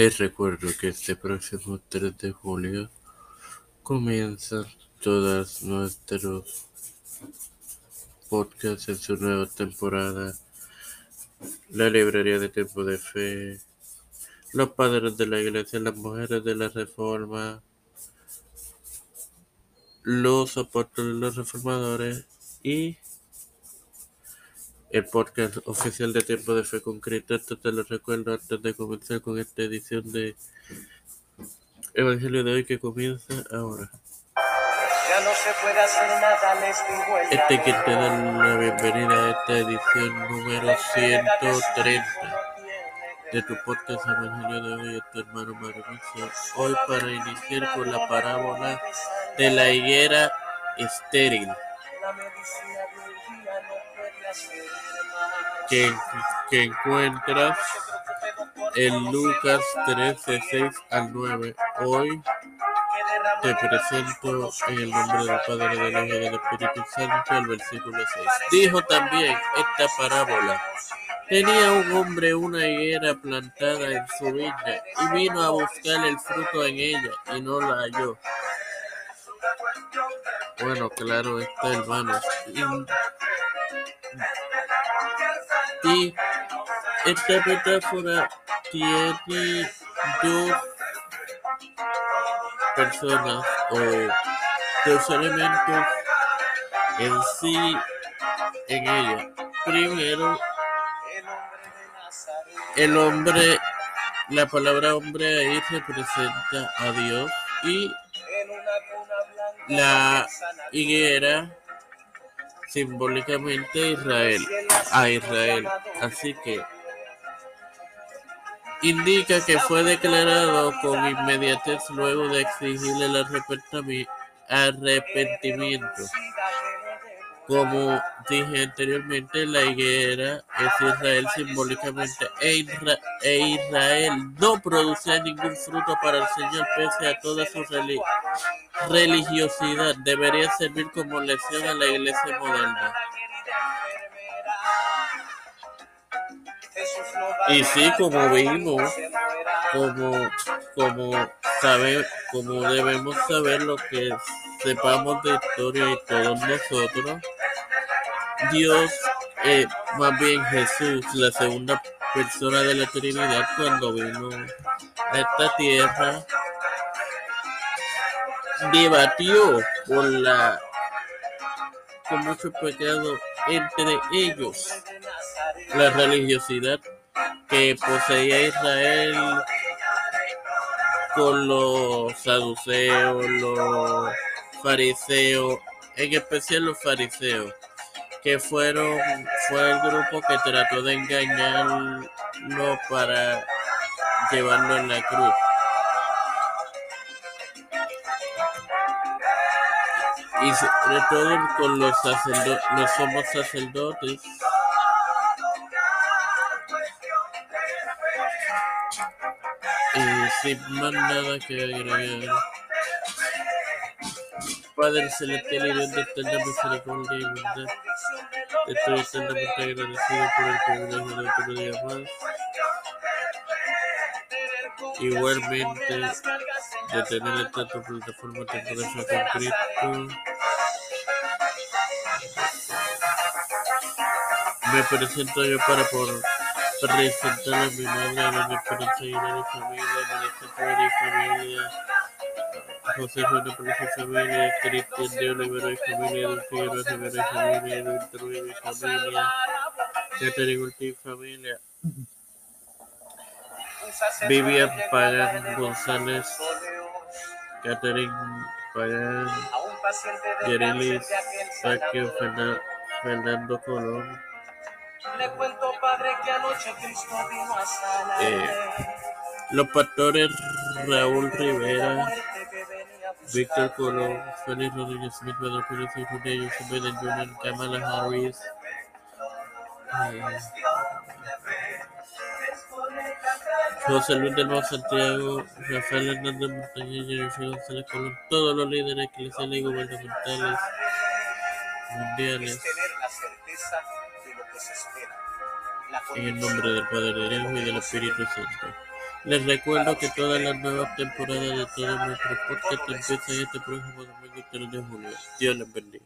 Te recuerdo que este próximo 3 de julio comienzan todos nuestros podcasts en su nueva temporada. La librería de tiempo de fe, los padres de la iglesia, las mujeres de la reforma, los apóstoles, los reformadores y el podcast oficial de Tiempo de Fe Concreto. Esto te lo recuerdo antes de comenzar con esta edición de Evangelio de hoy que comienza ahora. Ya no se puede hacer nada, les digo el Este que te da la bienvenida a esta edición número 130 de tu podcast Evangelio de hoy, es tu hermano Marumicio. Hoy para iniciar con la parábola de la higuera estéril. La medicina de que, que encuentras en Lucas 13, 6 al 9. Hoy te presento en el nombre del Padre, del Hijo y del Espíritu Santo el versículo 6. Dijo también esta parábola. Tenía un hombre una higuera plantada en su viña y vino a buscar el fruto en ella y no la halló. Bueno, claro está, hermanos. Y esta metáfora tiene dos personas o dos elementos en sí en ella. Primero, el hombre, la palabra hombre ahí representa a Dios y la higuera simbólicamente Israel, a Israel. Así que indica que fue declarado con inmediatez luego de exigirle el arrepentimiento. Como dije anteriormente, la higuera es Israel simbólicamente e, e Israel no producía ningún fruto para el Señor pese a toda su reli- religiosidad. Debería servir como lección a la iglesia moderna. Y sí, como vimos, como, como, sabe, como debemos saber lo que sepamos de historia y todos nosotros, Dios, eh, más bien Jesús, la segunda persona de la Trinidad, cuando vino a esta tierra, debatió por la con mucho pecado entre ellos la religiosidad que poseía Israel con los saduceos, los fariseos, en especial los fariseos, que fueron fue el grupo que trató de engañarlo para llevarlo en la cruz. Y sobre todo con los sacerdotes, los somos sacerdotes, y sin más nada que agregar. Padre celestial y Dios de eterna misericordia y bondad, estoy eternamente agradecido por el privilegio de otro día más. Igualmente, de tener esta tu plataforma temporal con Cristo. Me presento yo para por presentar a mi madre, a mi a mi familia, Flores y familia, José Juan Pérez y familia, Cristian de Olivero y familia, Don Figueroa Rivera y familia, Trujillo y familia, Catherine Ortiz y familia, Vivian Pagan González, Catherine Pagan, Yerelis Saquio, Fernan- Fernando Colón, Le cuento, padre, que anoche Cristo vino a sanar. Eh, los pastores Raúl Rivera. Víctor Colón, Félix Rodríguez Smith, Pedro Pérez y Julio José Biden Jr., Kamala Harris, eh, José Luis del Mau Santiago, Rafael Hernández Montañez, Jennifer González Colón, todos los líderes eclesiales y gubernamentales mundiales, en el nombre del Padre, del Hijo y del Espíritu Santo. Les recuerdo que todas las nuevas temporadas de todos nuestros podcasts empiezan este próximo domingo 3 de julio. Dios les bendiga.